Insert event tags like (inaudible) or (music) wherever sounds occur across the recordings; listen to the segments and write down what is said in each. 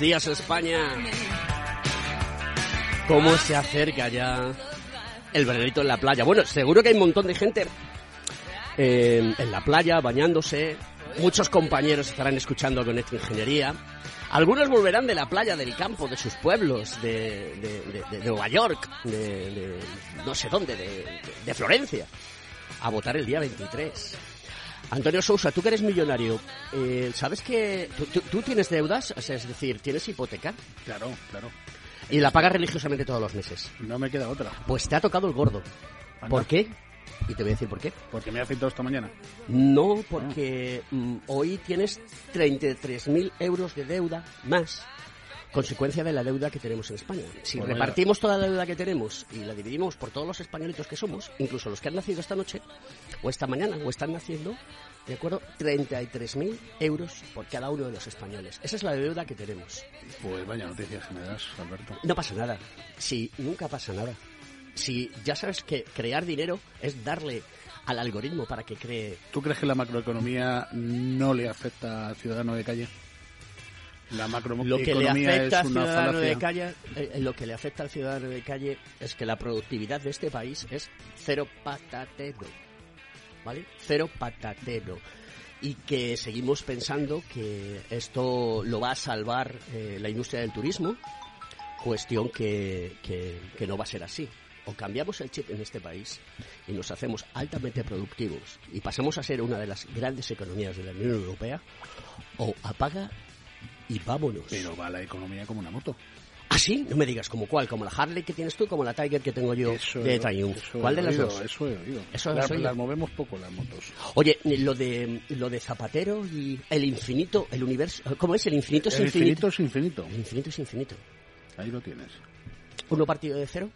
Días España. ¿Cómo se acerca ya el veranito en la playa? Bueno, seguro que hay un montón de gente eh, en la playa bañándose. Muchos compañeros estarán escuchando con esta ingeniería. Algunos volverán de la playa, del campo, de sus pueblos, de, Nueva York, de, no sé dónde, de, Florencia, a votar el día 23. Antonio Sousa, tú que eres millonario, eh, ¿sabes que tú, tienes deudas? es decir, ¿tienes hipoteca? Claro, claro. Y la pagas religiosamente todos los meses. No me queda otra. Pues te ha tocado el gordo. ¿Por qué? Y te voy a decir por qué. Porque me ha afeitado esta mañana. No, porque mm, hoy tienes 33.000 euros de deuda más consecuencia de la deuda que tenemos en España. Si repartimos toda la deuda que tenemos y la dividimos por todos los españolitos que somos, incluso los que han nacido esta noche, o esta mañana, o están naciendo, de acuerdo, 33.000 euros por cada uno de los españoles. Esa es la deuda que tenemos. Pues vaya noticias que me das, Alberto. No pasa nada. Si nunca pasa nada. Si ya sabes que crear dinero es darle al algoritmo para que cree. ¿Tú crees que la macroeconomía no le afecta al ciudadano de calle? La lo que le afecta al ciudadano de calle, eh, lo que le afecta al ciudadano de calle es que la productividad de este país es cero patatero, ¿vale? Cero patatero y que seguimos pensando que esto lo va a salvar eh, la industria del turismo, cuestión que, que, no va a ser así. O cambiamos el chip en este país y nos hacemos altamente productivos y pasamos a ser una de las grandes economías de la Unión Europea, o apaga y vámonos. Pero va la economía como una moto. ¿Ah, sí? No me digas, ¿como cuál? ¿Como la Harley que tienes tú? ¿Como la Tiger que tengo yo de Triumph? ¿Cuál de las dos? Eso he oído. Eso las, las movemos poco las motos. Oye, lo de, lo de Zapatero y el infinito, el universo... ¿Cómo es? ¿El infinito es el infinito? infinito es infinito. El infinito es infinito. Ahí lo tienes. ¿Uno partido de cero?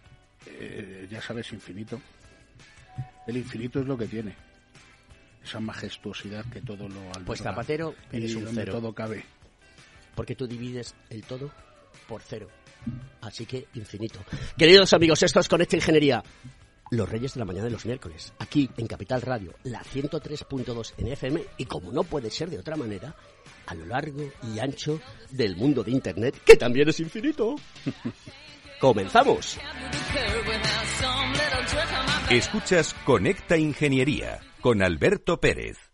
Eh, ya sabes, infinito. El infinito es lo que tiene. Esa majestuosidad que todo lo... Pues Zapatero es un cero. todo cabe porque tú divides el todo por cero. Así que infinito. Queridos amigos, esto es Conecta Ingeniería. Los Reyes de la Mañana de los miércoles, aquí en Capital Radio, la 103.2 en FM y como no puede ser de otra manera, a lo largo y ancho del mundo de Internet, que también es infinito. (laughs) ¡Comenzamos! Escuchas Conecta Ingeniería con Alberto Pérez.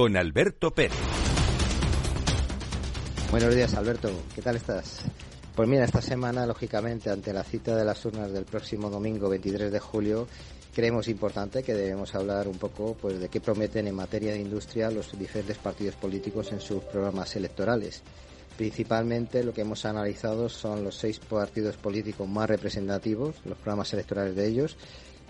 con Alberto Pérez. Buenos días, Alberto. ¿Qué tal estás? Pues mira, esta semana, lógicamente, ante la cita de las urnas del próximo domingo 23 de julio, creemos importante que debemos hablar un poco pues, de qué prometen en materia de industria los diferentes partidos políticos en sus programas electorales. Principalmente lo que hemos analizado son los seis partidos políticos más representativos, los programas electorales de ellos,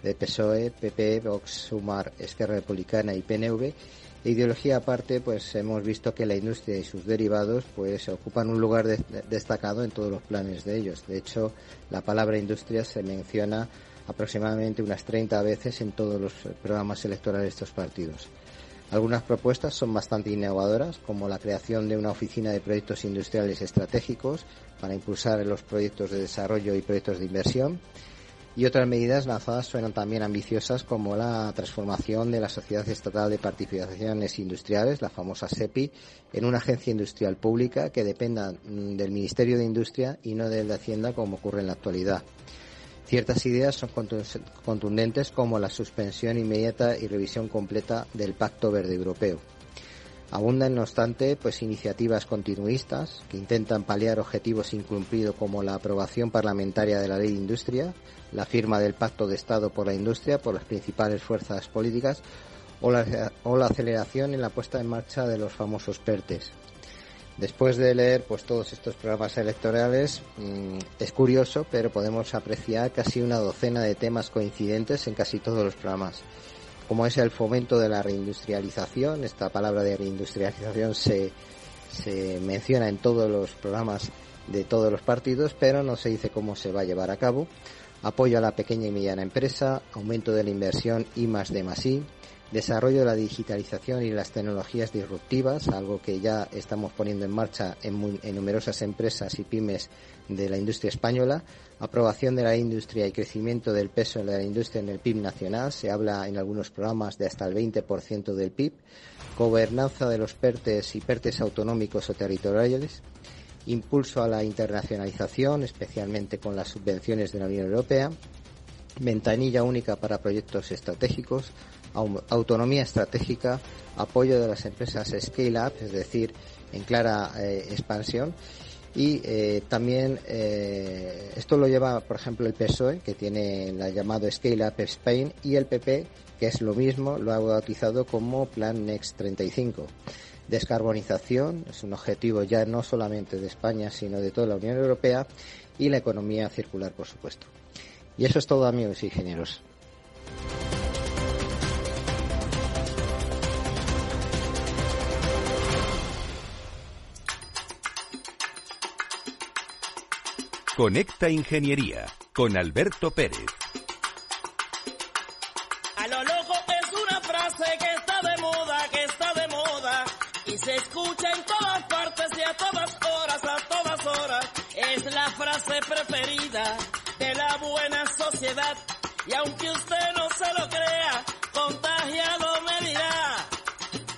de PSOE, PP, Vox, Sumar, Esquerra Republicana y PNV. De ideología aparte, pues hemos visto que la industria y sus derivados pues ocupan un lugar destacado en todos los planes de ellos. De hecho, la palabra industria se menciona aproximadamente unas 30 veces en todos los programas electorales de estos partidos. Algunas propuestas son bastante innovadoras, como la creación de una oficina de proyectos industriales estratégicos para impulsar los proyectos de desarrollo y proyectos de inversión. Y otras medidas lanzadas suenan también ambiciosas, como la transformación de la Sociedad Estatal de Participaciones Industriales, la famosa SEPI, en una agencia industrial pública que dependa mm, del Ministerio de Industria y no del de Hacienda, como ocurre en la actualidad. Ciertas ideas son contundentes como la suspensión inmediata y revisión completa del Pacto Verde Europeo. Abundan, no obstante, pues iniciativas continuistas que intentan paliar objetivos incumplidos como la aprobación parlamentaria de la Ley de Industria, la firma del Pacto de Estado por la Industria por las principales fuerzas políticas o la, o la aceleración en la puesta en marcha de los famosos PERTES, Después de leer pues todos estos programas electorales, mm, es curioso, pero podemos apreciar casi una docena de temas coincidentes en casi todos los programas, como es el fomento de la reindustrialización. Esta palabra de reindustrialización se, se menciona en todos los programas de todos los partidos, pero no se dice cómo se va a llevar a cabo. Apoyo a la pequeña y mediana empresa, aumento de la inversión y más de más I, desarrollo de la digitalización y las tecnologías disruptivas, algo que ya estamos poniendo en marcha en, numerosas empresas y pymes de la industria española, aprobación de la industria y crecimiento del peso de la industria en el PIB nacional, se habla en algunos programas de hasta el 20% del PIB, gobernanza de los PERTES y PERTES autonómicos o territoriales, impulso a la internacionalización, especialmente con las subvenciones de la Unión Europea, ventanilla única para proyectos estratégicos, autonomía estratégica, apoyo de las empresas scale up, es decir, en clara eh, expansión. Y eh, también eh, esto lo lleva, por ejemplo, el PSOE, que tiene la llamado Scale Up Spain, y el PP, que es lo mismo, lo ha bautizado como Plan Next 35. Descarbonización es un objetivo ya no solamente de España, sino de toda la Unión Europea, y la economía circular, por supuesto. Y eso es todo, amigos ingenieros. Conecta Ingeniería con Alberto Pérez. Escucha en todas partes y a todas horas, a todas horas. Es la frase preferida de la buena sociedad y aunque usted no se lo crea, contagiado me dirá.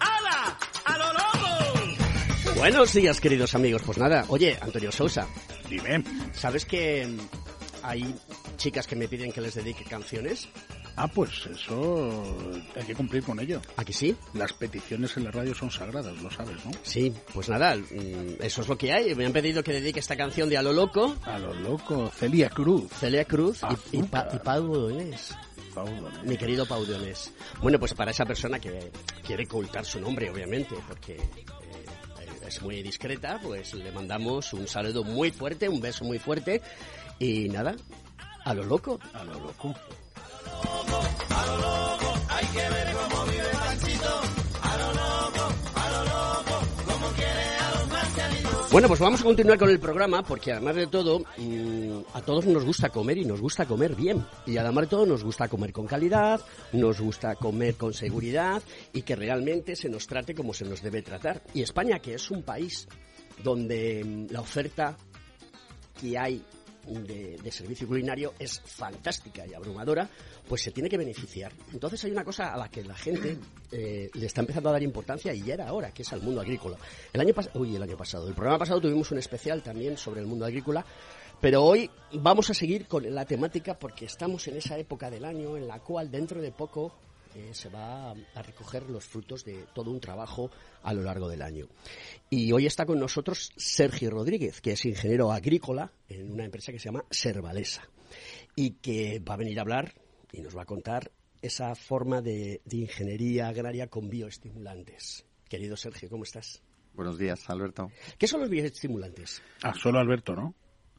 ¡Hala! ¡A lo loco! Buenos días, queridos amigos. Pues nada, oye, Antonio Sousa, Dime. ¿Sabes que hay chicas que me piden que les dedique canciones? Ah, pues eso hay que cumplir con ello. ¿Aquí sí? Las peticiones en la radio son sagradas, lo sabes, ¿no? Sí, pues nada, mm, eso es lo que hay. Me han pedido que dedique esta canción de A lo loco. A lo loco, Celia Cruz. Celia Cruz y, y, pa, y Pau Mi querido Pau Bueno, pues para esa persona que quiere ocultar su nombre, obviamente, porque es muy discreta, pues le mandamos un saludo muy fuerte, un beso muy fuerte y nada, a lo loco. A lo loco. Bueno, pues vamos a continuar con el programa porque además de todo, mm, a todos nos gusta comer y nos gusta comer bien. Y además de todo nos gusta comer con calidad, nos gusta comer con seguridad y que realmente se nos trate como se nos debe tratar. Y España, que es un país donde mm, la oferta que hay de, servicio culinario es fantástica y abrumadora, pues se tiene que beneficiar. Entonces hay una cosa a la que la gente eh, le está empezando a dar importancia y ya era ahora, que es al mundo agrícola. El año uy, el año pasado, el programa pasado tuvimos un especial también sobre el mundo agrícola, pero hoy vamos a seguir con la temática porque estamos en esa época del año en la cual dentro de poco eh, se va a recoger los frutos de todo un trabajo a lo largo del año. Y hoy está con nosotros Sergio Rodríguez, que es ingeniero agrícola en una empresa que se llama Servalesa y que va a venir a hablar y nos va a contar esa forma de, ingeniería agraria con bioestimulantes. Querido Sergio, ¿cómo estás? Buenos días, Alberto. ¿Qué son los bioestimulantes? Ah, solo Alberto, ¿no?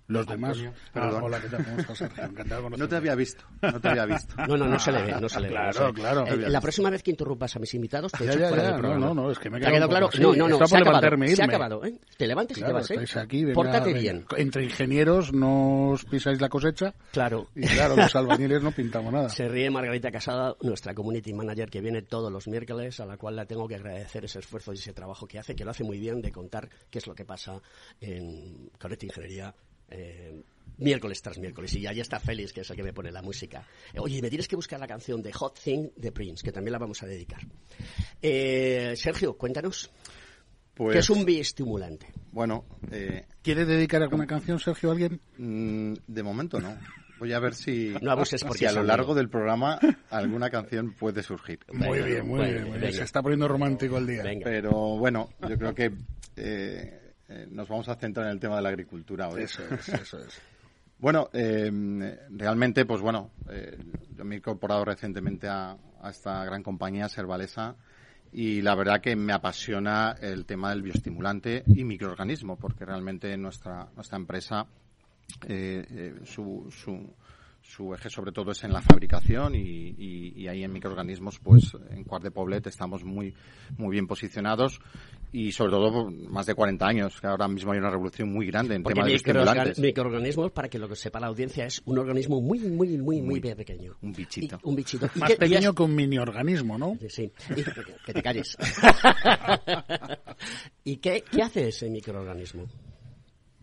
Los demás. Ah, hola, ¿qué tal? ¿Cómo estás, Sergio? Encantado No te había visto. No te había visto. No, no, no se le ve. No se le ve. Claro, claro. Eh, la próxima vez que interrumpas a mis invitados, te Ya, echo ya, fuera ya. del No, programa. no, no, es que me he ¿Te ha quedado claro? No, no, no. Se ha acabado. Se ha acabado. ¿eh? Te levantas y te Claro, vas, ¿eh? estáis aquí, venga, Pórtate venga. bien. Entre ingenieros no os pisáis la cosecha Claro. y claro, los albañiles no pintamos nada. Se ríe Margarita Casada, nuestra community manager que viene todos los miércoles, a la cual la tengo que agradecer ese esfuerzo y ese trabajo que hace, que lo hace muy bien de contar qué es lo que pasa en Conecta Ingeniería. Eh, miércoles tras miércoles y ahí está Félix que es el que me pone la música Eh, oye me tienes que buscar la canción de Hot Thing de Prince que también la vamos a dedicar Eh, Sergio cuéntanos Pues, qué es un bioestimulante Bueno, eh, ¿Quiere dedicar alguna canción, Sergio, a alguien? mm, de momento no. Voy a ver si, No abuses porque si a lo amigo. largo del programa alguna canción puede surgir. Muy bien, muy bueno, bien. muy bien. venga. Se está poniendo romántico el día. venga Pero bueno, yo creo que eh, eh, nos vamos a centrar en el tema de la agricultura hoy. Eso es, eso es. (laughs) Bueno, eh, realmente, pues bueno, eh, yo me he incorporado recientemente a, a esta gran compañía Servalesa y la verdad que me apasiona el tema del bioestimulante y microorganismo, porque realmente nuestra, nuestra empresa, eh, su, su, su eje sobre todo es en la fabricación y, y- y ahí en microorganismos, pues en Quart de Poblet estamos muy, muy bien posicionados y sobre todo más de 40 años, que ahora mismo hay una revolución muy grande en porque tema de microorgan- bioestimulantes. microorganismos para que lo que sepa la audiencia es un organismo muy muy muy muy, Muy- pequeño un bichito. Y- un bichito ¿Y Más pequeño es- que un mini organismo, ¿no? Sí, y- que te calles. (laughs) (laughs) ¿Y qué, qué hace ese microorganismo?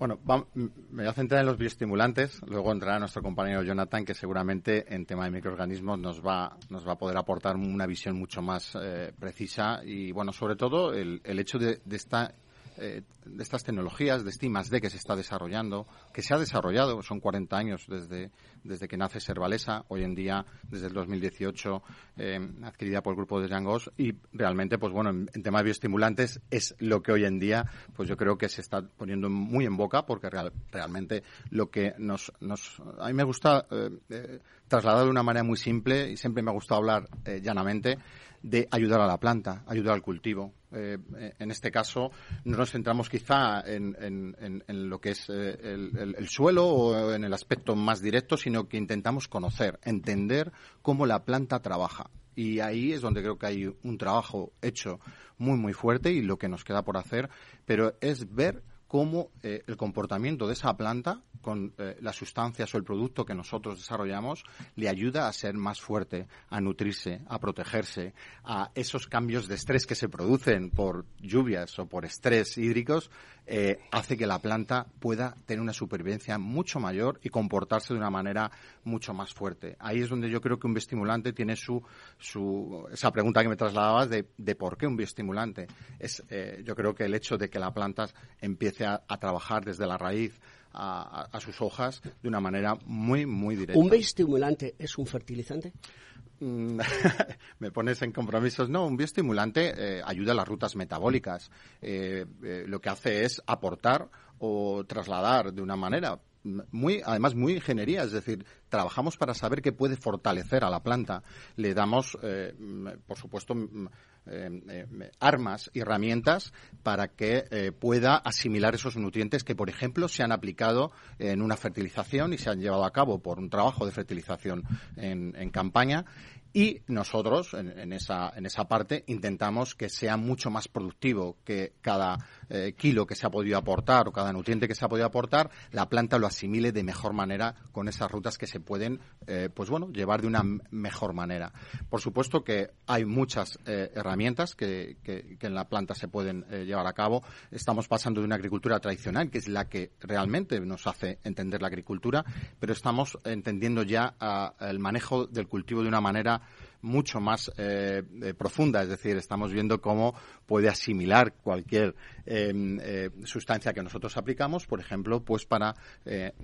Bueno, va- me voy a centrar en los bioestimulantes. Luego entrará nuestro compañero Jonathan, que seguramente en tema de microorganismos nos va, nos va a poder aportar una visión mucho más eh, precisa y, bueno, sobre todo el, el hecho de, de esta eh, de estas tecnologías, de este I+D que se está desarrollando, que se ha desarrollado, son 40 años desde, desde que nace Servalesa, hoy en día, desde el 2018, eh, adquirida por el grupo de Yangos, y realmente, pues bueno, en, en de bioestimulantes es lo que hoy en día, pues yo creo que se está poniendo muy en boca, porque real- realmente lo que nos, nos, a mí me gusta eh, eh, trasladar de una manera muy simple, y siempre me ha gustado hablar llanamente, de ayudar a la planta, ayudar al cultivo. Eh, eh, en este caso, no nos centramos quizá en, en- lo que es eh, el suelo o en el aspecto más directo, sino que intentamos conocer, entender cómo la planta trabaja. Y ahí es donde creo que hay un trabajo hecho muy, muy fuerte y lo que nos queda por hacer, pero es ver cómo eh, el comportamiento de esa planta con eh, las sustancias o el producto que nosotros desarrollamos le ayuda a ser más fuerte, a nutrirse, a protegerse, a esos cambios de estrés que se producen por lluvias o por estrés hídricos, eh, hace que la planta pueda tener una supervivencia mucho mayor y comportarse de una manera mucho más fuerte. Ahí es donde yo creo que un bioestimulante tiene su, su esa pregunta que me trasladabas de, de por qué un bioestimulante. Es, eh, yo creo que el hecho de que la planta empiece a, trabajar desde la raíz a, a- a sus hojas de una manera muy, muy directa. ¿Un bioestimulante es un fertilizante? (laughs) Me pones en compromisos. No, un bioestimulante eh, ayuda a las rutas metabólicas. Eh, eh, lo que hace es aportar o trasladar de una manera muy, además muy ingeniería, es decir, trabajamos para saber qué puede fortalecer a la planta. Le damos, eh, por supuesto, armas y herramientas para que eh, pueda asimilar esos nutrientes que, por ejemplo, se han aplicado en una fertilización y se han llevado a cabo por un trabajo de fertilización en, en campaña. Y nosotros, en, en esa, en esa parte, intentamos que sea mucho más productivo, que cada eh, kilo que se ha podido aportar o cada nutriente que se ha podido aportar, la planta lo asimile de mejor manera con esas rutas que se pueden, eh, pues bueno, llevar de una mejor manera. Por supuesto que hay muchas eh, herramientas que, que- en la planta se pueden llevar a cabo. Estamos pasando de una agricultura tradicional, que es la que realmente nos hace entender la agricultura, pero estamos entendiendo ya ah, el manejo del cultivo de una manera mucho más eh, eh, profunda, es decir, estamos viendo cómo puede asimilar cualquier eh, eh, sustancia que nosotros aplicamos, por ejemplo, pues para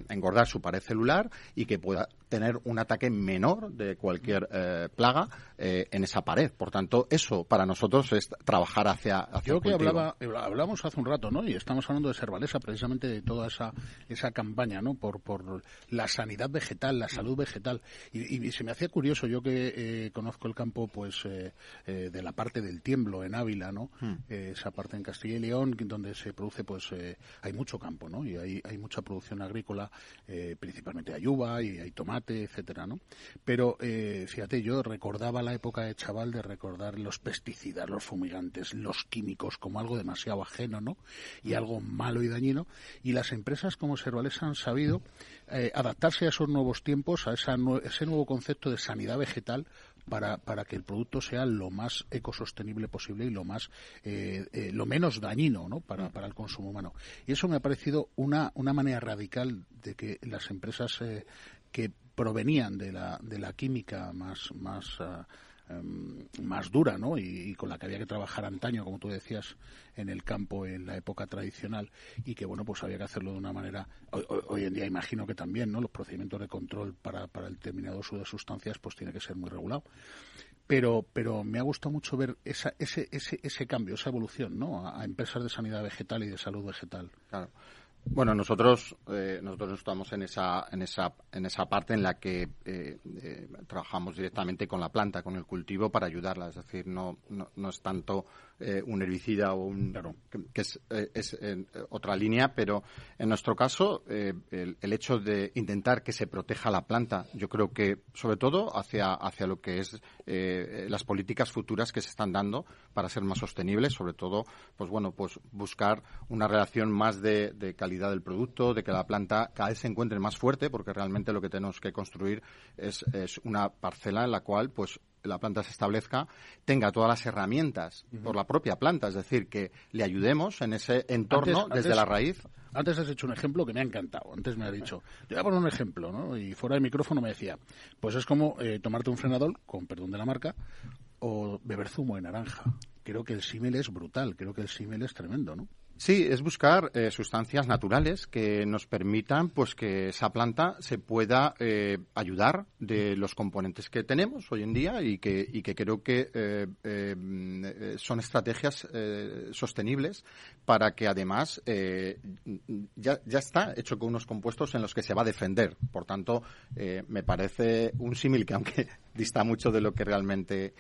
engordar su pared celular y que pueda tener un ataque menor de cualquier plaga eh, en esa pared. Por tanto, eso para nosotros es trabajar hacia, hacia Yo el que hablaba, eh, hablamos hace un rato, ¿no? Y estamos hablando de Servalesa, precisamente de toda esa, esa campaña, ¿no? Por, por la sanidad vegetal, la salud vegetal. Y, y se me hacía curioso, yo que eh, conozco conozco el campo pues eh, eh, de la parte del tiemblo en Ávila, ¿no? Hmm. esa parte en Castilla y León donde se produce pues hay mucho campo, ¿no? Y hay, hay mucha producción agrícola, principalmente hay uva y hay tomate, etcétera, ¿no? Pero fíjate, yo recordaba la época de chaval de recordar los pesticidas, los fumigantes, los químicos como algo demasiado ajeno, ¿no? Y algo malo y dañino. Y las empresas como Servales han sabido adaptarse a esos nuevos tiempos, a esa, ese nuevo concepto de sanidad vegetal para, para que el producto sea lo más ecosostenible posible y lo más eh, eh, lo menos dañino ¿no? para, para el consumo humano. Y eso me ha parecido una, una manera radical de que las empresas eh, que provenían de la, de la química más, más Em, más dura, ¿no? Y, con la que había que trabajar antaño, como tú decías, en el campo en la época tradicional y que, bueno, pues había que hacerlo de una manera. Hoy, en día imagino que también, ¿no? Los procedimientos de control para, para el determinado uso de sustancias, pues tiene que ser muy regulado. Pero, pero me ha gustado mucho ver esa, ese, ese, ese cambio, esa evolución, ¿no? A, a empresas de sanidad vegetal y de salud vegetal. Claro. Bueno, nosotros eh, nosotros estamos en esa en esa en esa parte en la que eh, eh, trabajamos directamente con la planta, con el cultivo para ayudarla. Es decir, no no, no es tanto un herbicida o un que, es, es otra línea, pero en nuestro caso el, el, hecho de intentar que se proteja la planta, yo creo que sobre todo hacia hacia lo que es las políticas futuras que se están dando para ser más sostenibles, sobre todo, pues bueno, pues buscar una relación más de, de calidad del producto, de que la planta cada vez se encuentre más fuerte, porque realmente lo que tenemos que construir es, una parcela en la cual, pues, la planta se establezca, tenga todas las herramientas por la propia planta, es decir, que le ayudemos en ese entorno desde la raíz. Antes has hecho un ejemplo que me ha encantado. Antes me ha dicho, yo voy a poner un ejemplo, ¿no? Y fuera del micrófono me decía, pues es como eh, tomarte un frenador, con perdón de la marca, o beber zumo de naranja. Creo que el símil es brutal, creo que el símil es tremendo, ¿no? Sí, es buscar eh, sustancias naturales que nos permitan pues que esa planta se pueda eh, ayudar de los componentes que tenemos hoy en día y que, y que creo que eh, son estrategias sostenibles para que además ya, ya está hecho con unos compuestos en los que se va a defender. Por tanto, me parece un símil que aunque (laughs) dista mucho de lo que realmente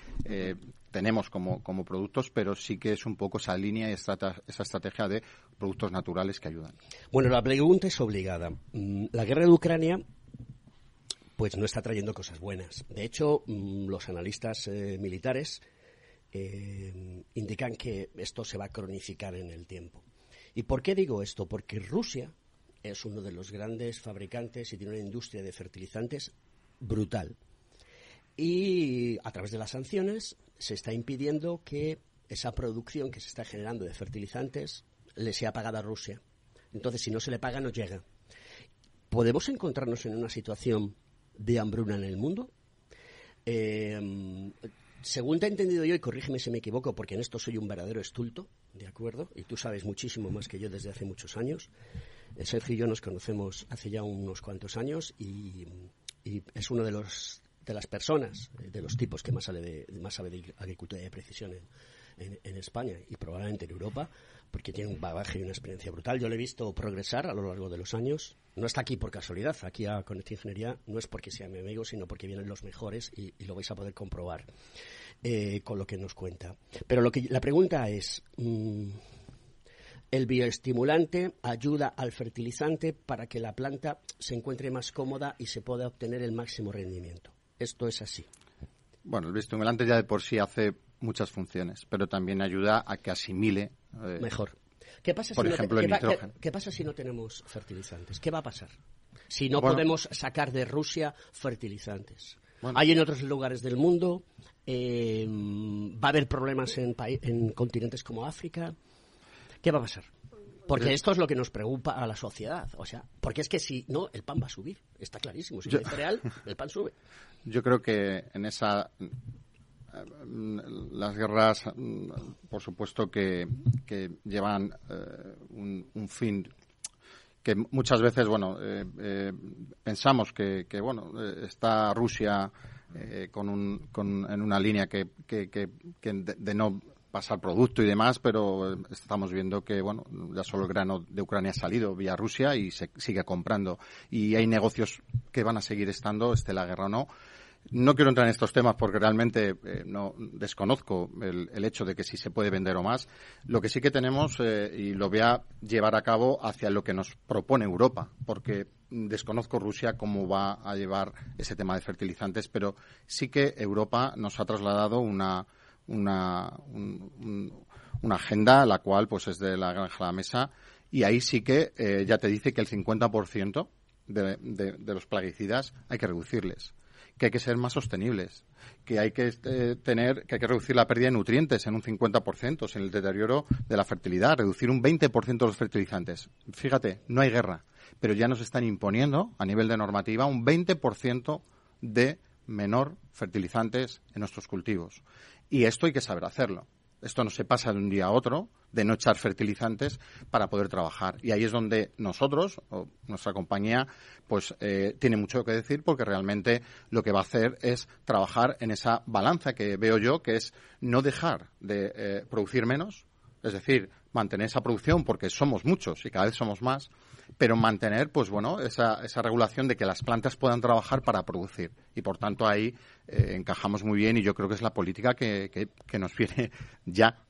tenemos como, como productos, pero sí que es un poco esa línea y esa estrategia de productos naturales que ayudan. Bueno, la pregunta es obligada. Mm, la guerra de Ucrania pues no está trayendo cosas buenas. De hecho, mm, los analistas eh, militares eh, indican que esto se va a cronificar en el tiempo. ¿Y por qué digo esto? Porque Rusia es uno de los grandes fabricantes y tiene una industria de fertilizantes brutal. Y a través de las sanciones se está impidiendo que esa producción que se está generando de fertilizantes le sea pagada a Rusia. Entonces, si no se le paga, no llega. ¿Podemos encontrarnos en una situación de hambruna en el mundo? Eh, según te he entendido yo, y corrígeme si me equivoco, porque en esto soy un verdadero estulto, ¿de acuerdo? Y tú sabes muchísimo más que yo desde hace muchos años. Eh, Sergio y yo nos conocemos hace ya unos cuantos años y es uno de los de las personas, eh, de los tipos que más, sabe de, más sabe de agricultura de precisión en, España y probablemente en Europa, porque tiene un bagaje y una experiencia brutal. Yo le he visto progresar a lo largo de los años. No está aquí por casualidad, aquí a Conecta Ingeniería no es porque sea mi amigo, sino porque vienen los mejores y, lo vais a poder comprobar eh, con lo que nos cuenta. Pero lo que, la pregunta es... Mm, el bioestimulante ayuda al fertilizante para que la planta se encuentre más cómoda y se pueda obtener el máximo rendimiento esto es así. Bueno, el bioestimulante ya de por sí hace muchas funciones, pero también ayuda a que asimile eh, mejor. ¿Qué pasa, por si ejemplo, no ¿qué, pasa si no tenemos fertilizantes? ¿Qué va a pasar? Si no podemos sacar de Rusia fertilizantes. Hay en otros lugares del mundo, eh, va a haber problemas en, en continentes como África. ¿Qué va a pasar? Porque esto es lo que nos preocupa a la sociedad. O sea, porque es que si no, el pan va a subir. Está clarísimo. Si no hay cereal, el pan sube. Yo creo que en esa. Las guerras, por supuesto, que, llevan eh, un, fin que muchas veces, bueno, eh, eh, pensamos que, bueno, está Rusia con un, con, en una línea que, que, que de, no pasar producto y demás, pero eh, estamos viendo que, bueno, ya solo el grano de Ucrania ha salido vía Rusia y se sigue comprando. Y hay negocios que van a seguir estando, esté la guerra o no. No quiero entrar en estos temas porque realmente eh, no desconozco el, hecho de que si se puede vender o más. Lo que sí que tenemos, eh, y lo voy a llevar a cabo hacia lo que nos propone Europa, porque desconozco Rusia cómo va a llevar ese tema de fertilizantes, pero sí que Europa nos ha trasladado una, una, una agenda, la cual pues es de la granja a la mesa, y ahí sí que eh, ya te dice que el 50% de, de los plaguicidas hay que reducirles que hay que ser más sostenibles, que hay que eh, tener, que hay que reducir la pérdida de nutrientes en un 50%, en el deterioro de la fertilidad, reducir un 20% de los fertilizantes. Fíjate, no hay guerra, pero ya nos están imponiendo a nivel de normativa un 20% de menor fertilizantes en nuestros cultivos. Y esto hay que saber hacerlo. Esto no se pasa de un día a otro, de no echar fertilizantes para poder trabajar. Y ahí es donde nosotros, o nuestra compañía, pues eh, tiene mucho que decir porque realmente lo que va a hacer es trabajar en esa balanza que veo yo, que es no dejar de eh, producir menos, es decir, mantener esa producción porque somos muchos y cada vez somos más, pero mantener, pues bueno, esa, esa regulación de que las plantas puedan trabajar para producir. Y por tanto ahí eh, encajamos muy bien y yo creo que es la política que, que nos (laughs) viene ya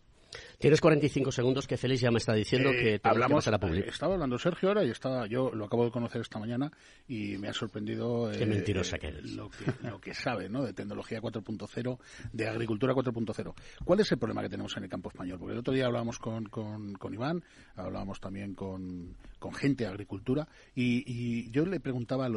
Tienes 45 segundos que Félix ya me está diciendo eh, que te hablamos, a la pública. Estaba hablando Sergio ahora y estaba, yo lo acabo de conocer esta mañana y me ha sorprendido Qué mentirosa que eres. Lo, que, sabe ¿no? de tecnología 4.0, de agricultura 4.0. ¿Cuál es el problema que tenemos en el campo español? Porque el otro día hablábamos con, con, con Iván, hablábamos también con, con gente de agricultura y, y yo le preguntaba,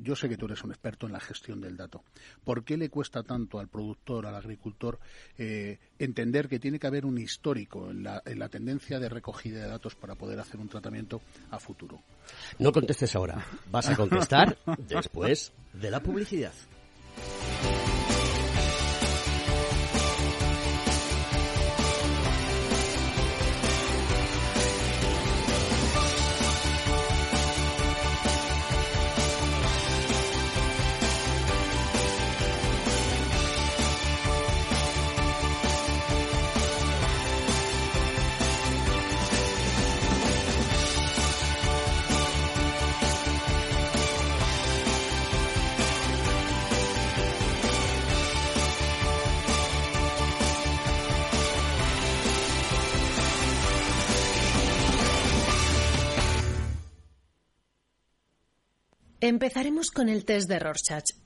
yo sé que tú eres un experto en la gestión del dato, ¿por qué le cuesta tanto al productor, al agricultor, eh, entender que tiene que haber un histórico en la, en la tendencia de recogida de datos para poder hacer un tratamiento a futuro? No contestes ahora, vas a contestar (laughs) después de la publicidad. Empezaremos con el test de Rorschach.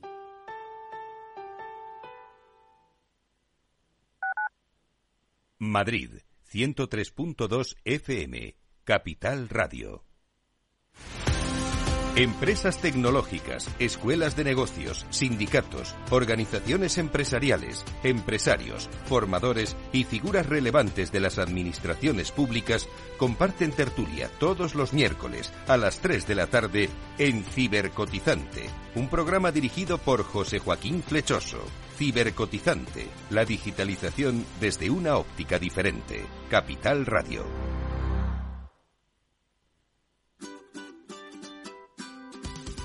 Madrid, 103.2 FM, Capital Radio. Empresas tecnológicas, escuelas de negocios, sindicatos, organizaciones empresariales, empresarios, formadores y figuras relevantes de las administraciones públicas comparten tertulia todos los miércoles a las 3 de la tarde en Cibercotizante, un programa dirigido por José Joaquín Flechoso. Cibercotizante, la digitalización desde una óptica diferente. Capital Radio.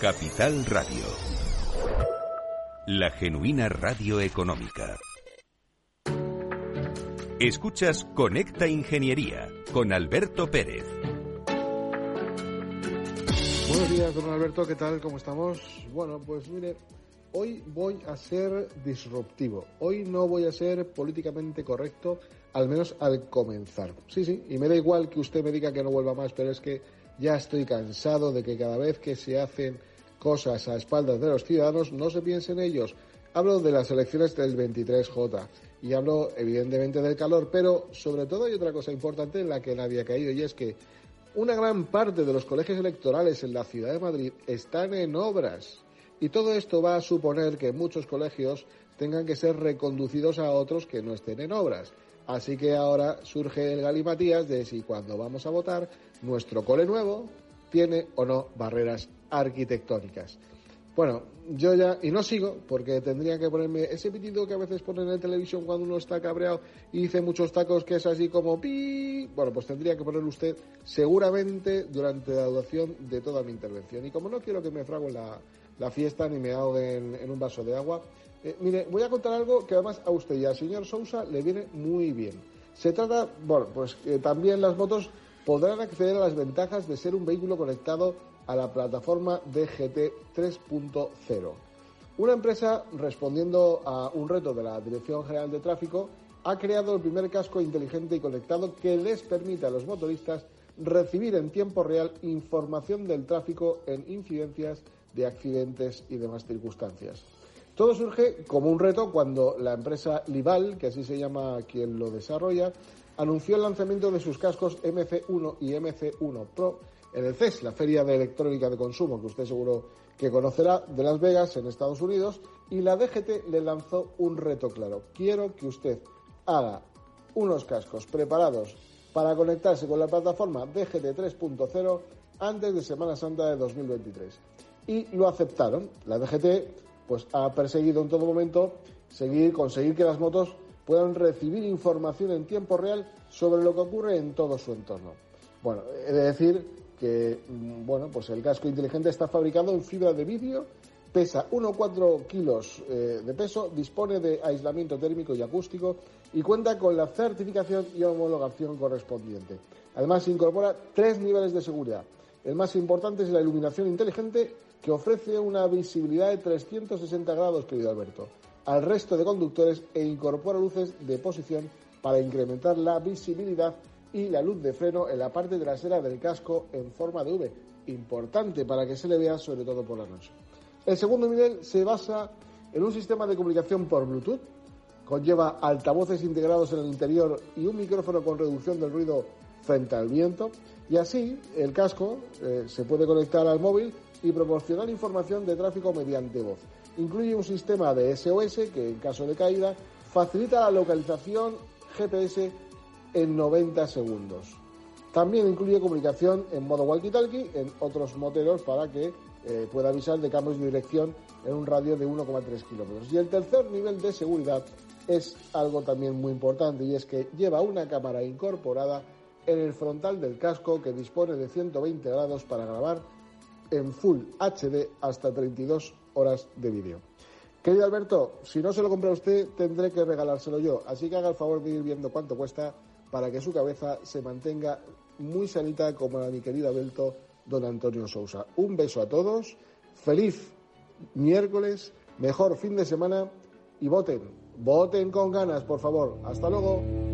Capital Radio. La genuina radio económica. Escuchas Conecta Ingeniería con Alberto Pérez. Buenos días, don Alberto, ¿qué tal? ¿Cómo estamos? Bueno, pues mire, hoy voy a ser disruptivo. Hoy no voy a ser políticamente correcto, al menos al comenzar. Sí, sí, y me da igual que usted me diga que no vuelva más, pero es que ya estoy cansado de que cada vez que se hacen cosas a espaldas de los ciudadanos no se piense en ellos. Hablo de las elecciones del 23J y hablo evidentemente del calor, pero sobre todo hay otra cosa importante en la que nadie ha caído y es que una gran parte de los colegios electorales en la ciudad de Madrid están en obras y todo esto va a suponer que muchos colegios tengan que ser reconducidos a otros que no estén en obras. Así que ahora surge el galimatías de si cuando vamos a votar nuestro cole nuevo tiene o no barreras arquitectónicas. Bueno, yo ya, y no sigo, porque tendría que ponerme ese pitido que a veces ponen en televisión cuando uno está cabreado y dice muchos tacos que es así como pi. Bueno, pues tendría que poner usted seguramente durante la duración de toda mi intervención. Y como no quiero que me fraguen la, fiesta ni me ahoguen en un vaso de agua, eh, mire, voy a contar algo que además a usted y al señor Sousa le viene muy bien. Se trata, bueno, pues que también las motos podrán acceder a las ventajas de ser un vehículo conectado a la plataforma DGT 3.0. Una empresa, respondiendo a un reto de la Dirección General de Tráfico, ha creado el primer casco inteligente y conectado que les permite a los motoristas recibir en tiempo real información del tráfico en incidencias de accidentes y demás circunstancias. Todo surge como un reto cuando la empresa Lival, que así se llama quien lo desarrolla, anunció el lanzamiento de sus cascos MC1 y MC1 Pro en el CES, la Feria de Electrónica de Consumo, que usted seguro que conocerá, de Las Vegas, en Estados Unidos, y la DGT le lanzó un reto claro. Quiero que usted haga unos cascos preparados para conectarse con la plataforma DGT 3.0 antes de Semana Santa de 2023. Y lo aceptaron. La DGT pues ha perseguido en todo momento seguir, conseguir que las motos puedan recibir información en tiempo real sobre lo que ocurre en todo su entorno. Bueno, he de decir que mm, bueno, pues el casco inteligente está fabricado en fibra de vidrio, pesa 1,4 kilos eh, de peso, dispone de aislamiento térmico y acústico y cuenta con la certificación y homologación correspondiente. Además, incorpora tres niveles de seguridad. El más importante es la iluminación inteligente que ofrece una visibilidad de 360 grados, querido Alberto, al resto de conductores e incorpora luces de posición para incrementar la visibilidad y la luz de freno en la parte trasera del casco en forma de V, importante para que se le vea sobre todo por la noche. El segundo nivel se basa en un sistema de comunicación por Bluetooth, conlleva altavoces integrados en el interior y un micrófono con reducción del ruido frente al viento, y así el casco eh, se puede conectar al móvil y proporcionar información de tráfico mediante voz. Incluye un sistema de SOS que en caso de caída facilita la localización GPS en 90 segundos. También incluye comunicación en modo walkie-talkie en otros moteros para que eh, pueda avisar de cambios de dirección en un radio de 1,3 kilómetros. Y el tercer nivel de seguridad es algo también muy importante y es que lleva una cámara incorporada en el frontal del casco que dispone de 120 grados para grabar en Full HD hasta 32 horas de vídeo. Querido Alberto, si no se lo compra usted, tendré que regalárselo yo. Así que haga el favor de ir viendo cuánto cuesta para que su cabeza se mantenga muy sanita como la de mi querido Abelto, don Antonio Sousa. Un beso a todos, feliz miércoles, mejor fin de semana y voten, voten con ganas, por favor. Hasta luego.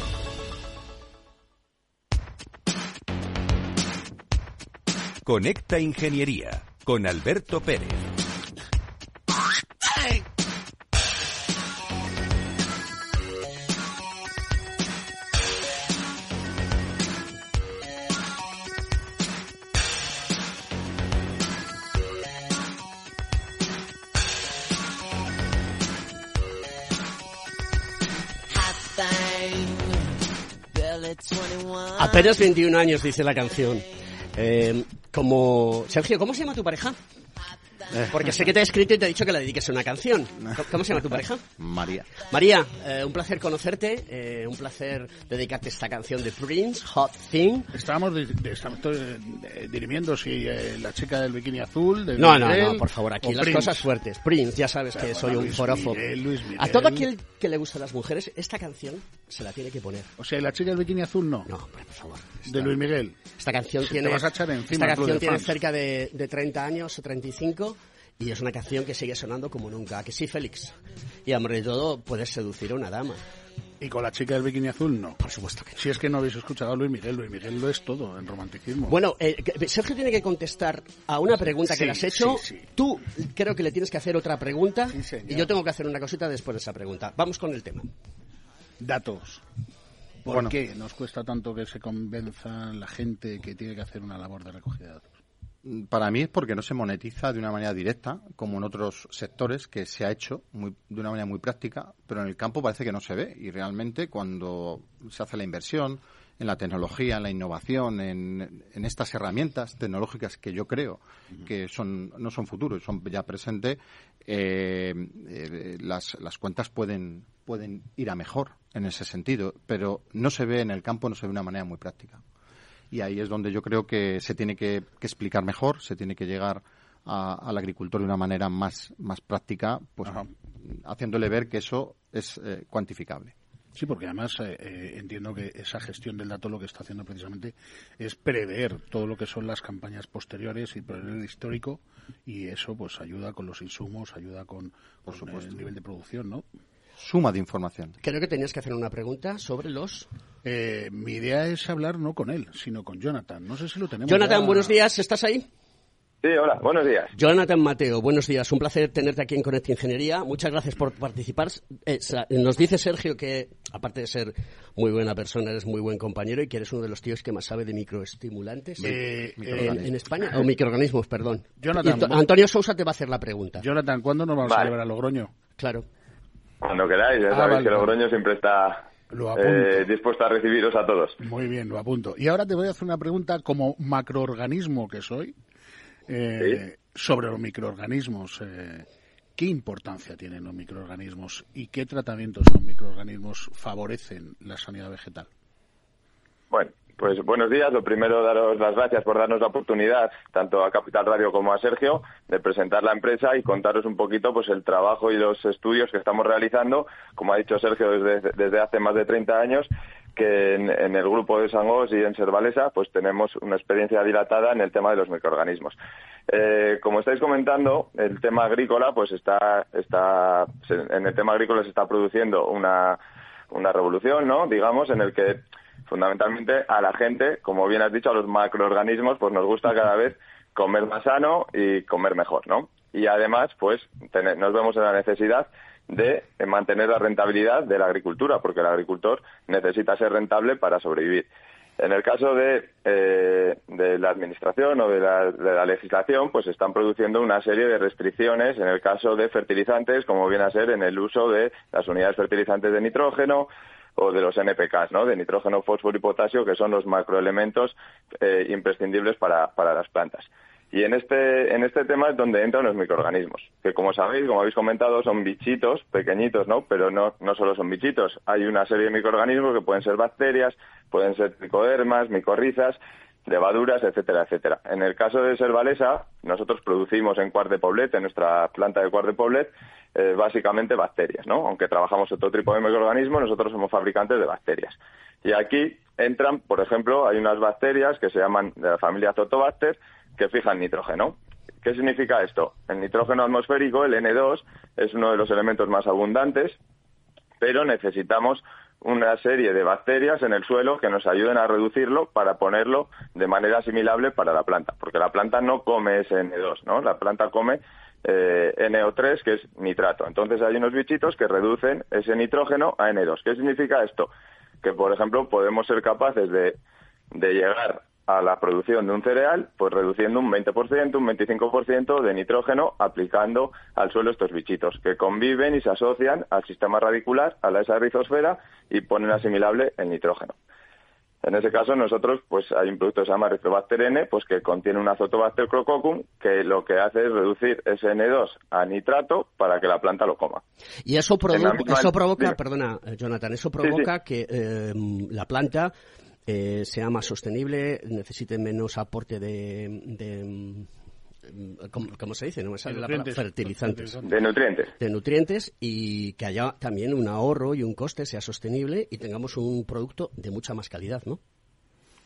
Conecta Ingeniería con Alberto Pérez. Apenas 21 años, dice la canción. Eh, como Sergio, ¿cómo se llama tu pareja? Porque sé que te he escrito y te he dicho que le dediques una canción. ¿Cómo se llama tu pareja? María. María, eh, un placer conocerte, eh, un placer dedicarte esta canción de Prince, Hot Thing. Estábamos, dirimiendo si la chica del bikini azul. no, no, no, por favor, aquí las cosas fuertes. Prince, ya sabes que soy un forofo. A todo aquel que le gusta a las mujeres, esta canción se la tiene que poner. O sea, la chica del bikini azul no. No, por favor. De Luis Miguel. Esta canción tiene, esta canción tiene cerca de, de 30 años o 35 y es una canción que sigue sonando como nunca. que sí, Félix? Y, hombre, de todo, puedes seducir a una dama. ¿Y con la chica del bikini azul no? Por supuesto que no. Si es que no habéis escuchado a Luis Miguel, Luis Miguel lo es todo en romanticismo. Bueno, eh, Sergio tiene que contestar a una pregunta que le has hecho. Tú creo que le tienes que hacer otra pregunta y yo tengo que hacer una cosita después de esa pregunta. Vamos con el tema. Datos. ¿Por qué nos cuesta tanto que se convenza la gente que tiene que hacer una labor de recogida de datos? Para mí es porque no se monetiza de una manera directa, como en otros sectores, que se ha hecho de una manera muy práctica, pero en el campo parece que no se ve. Y realmente cuando se hace la inversión en la tecnología, en la innovación, en, estas herramientas tecnológicas que yo creo que son no son futuros, son ya presentes, eh, eh, las, las cuentas pueden, pueden ir a mejor en ese sentido, pero no se ve en el campo, no se ve de una manera muy práctica y ahí es donde yo creo que se tiene que, explicar mejor, se tiene que llegar al agricultor de una manera más, más práctica, pues haciéndole ver que eso es eh, cuantificable. Sí, porque además eh, eh, entiendo que esa gestión del dato lo que está haciendo precisamente es prever todo lo que son las campañas posteriores y prever el histórico y eso pues ayuda con los insumos, ayuda con, Por supuesto. el nivel de producción, ¿no? Suma de información. Creo que tenías que hacer una pregunta sobre los... Eh, mi idea es hablar no con él, sino con Jonathan. No sé si lo tenemos. Jonathan, buenos días. ¿Estás ahí? Sí, hola, buenos días. Jonathan Mateo, buenos días. Un placer tenerte aquí en Conect Ingeniería. Muchas gracias por participar. Eh, nos dice Sergio que, aparte de ser muy buena persona, eres muy buen compañero y que eres uno de los tíos que más sabe de microestimulantes eh, en, España. O microorganismos, perdón. Jonathan, Antonio Sousa te va a hacer la pregunta. Jonathan, ¿cuándo nos vamos a celebrar a Logroño? Claro. Cuando queráis, ya ah, sabéis que Logroño siempre está eh, dispuesto a recibiros a todos. Muy bien, lo apunto. Y ahora te voy a hacer una pregunta como macroorganismo que soy eh, sobre los microorganismos. Eh, ¿Qué importancia tienen los microorganismos y qué tratamientos los microorganismos favorecen la sanidad vegetal? Bueno, pues buenos días. Lo primero, daros las gracias por darnos la oportunidad, tanto a Capital Radio como a Sergio, de presentar la empresa y contaros un poquito pues el trabajo y los estudios que estamos realizando, como ha dicho Sergio, desde, desde hace más de 30 años, que en, el grupo de Sangos y en Servalesa pues tenemos una experiencia dilatada en el tema de los microorganismos. Eh, como estáis comentando, el tema agrícola pues está, está en el tema agrícola se está produciendo una, una revolución, ¿no? Digamos, en el que fundamentalmente a la gente, como bien has dicho, a los macroorganismos, pues nos gusta cada vez comer más sano y comer mejor, ¿no? Y además, pues nos vemos en la necesidad de mantener la rentabilidad de la agricultura, porque el agricultor necesita ser rentable para sobrevivir. En el caso de, eh, de la administración o de la, de la, legislación, pues están produciendo una serie de restricciones en el caso de fertilizantes, como viene a ser en el uso de las unidades fertilizantes de nitrógeno, o de los NPKs, ¿no? de nitrógeno, fósforo y potasio, que son los macroelementos eh, imprescindibles para, para las plantas. Y en este, en este tema es donde entran los microorganismos, que como sabéis, como habéis comentado, son bichitos pequeñitos, ¿no? Pero no, no solo son bichitos. Hay una serie de microorganismos que pueden ser bacterias, pueden ser tricodermas, micorrizas, levaduras, etcétera, etcétera. En el caso de Servalesa, nosotros producimos en Cuart de Poblet, en nuestra planta de Cuart de Poblet, eh, básicamente bacterias, ¿no? Aunque trabajamos otro tipo de microorganismos, nosotros somos fabricantes de bacterias. Y aquí entran, por ejemplo, hay unas bacterias que se llaman de la familia Zotobacter que fijan nitrógeno. ¿Qué significa esto? El nitrógeno atmosférico, el N2, es uno de los elementos más abundantes, pero necesitamos una serie de bacterias en el suelo que nos ayuden a reducirlo para ponerlo de manera asimilable para la planta, porque la planta no come ese N2, ¿no? La planta come eh, NO3, que es nitrato. Entonces hay unos bichitos que reducen ese nitrógeno a N2. ¿Qué significa esto? Que, por ejemplo, podemos ser capaces de, de llegar a la producción de un cereal, pues reduciendo un 20%, un 25% de nitrógeno aplicando al suelo estos bichitos, que conviven y se asocian al sistema radicular, a la esa rizosfera, y ponen asimilable el nitrógeno. En ese caso, nosotros, pues hay un producto que se llama Rizobacter N, pues que contiene un azotobacter crococcum, que lo que hace es reducir ese N2 a nitrato para que la planta lo coma. Y eso, eso provoca, perdona, Jonathan, eso provoca que eh, la planta eh, sea más sostenible, necesite menos aporte de ¿cómo, se dice? No me sale la palabra, fertilizantes. De nutrientes. De nutrientes y que haya también un ahorro y un coste, sea sostenible y tengamos un producto de mucha más calidad, ¿no?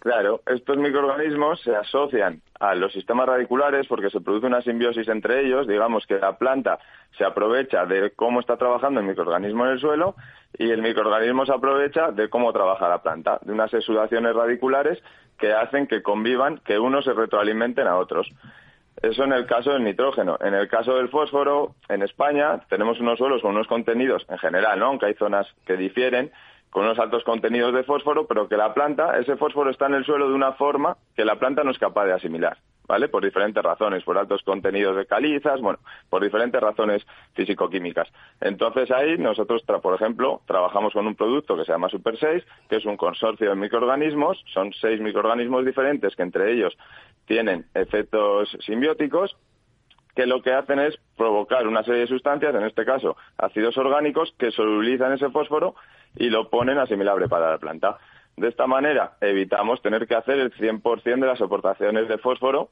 Claro, estos microorganismos se asocian a los sistemas radiculares porque se produce una simbiosis entre ellos, digamos que la planta se aprovecha de cómo está trabajando el microorganismo en el suelo y el microorganismo se aprovecha de cómo trabaja la planta, de unas exudaciones radiculares que hacen que convivan, que unos se retroalimenten a otros. Eso en el caso del nitrógeno. En el caso del fósforo, en España tenemos unos suelos con unos contenidos, en general, ¿no? aunque hay zonas que difieren, con unos altos contenidos de fósforo, pero que la planta, ese fósforo está en el suelo de una forma que la planta no es capaz de asimilar, ¿vale? Por diferentes razones, por altos contenidos de calizas, bueno, por diferentes razones físico-químicas. Entonces ahí nosotros, por ejemplo, trabajamos con un producto que se llama Super 6, que es un consorcio de microorganismos, son seis microorganismos diferentes que entre ellos tienen efectos simbióticos que lo que hacen es provocar una serie de sustancias, en este caso ácidos orgánicos, que solubilizan ese fósforo y lo ponen asimilable para la planta. De esta manera evitamos tener que hacer el 100% de las aportaciones de fósforo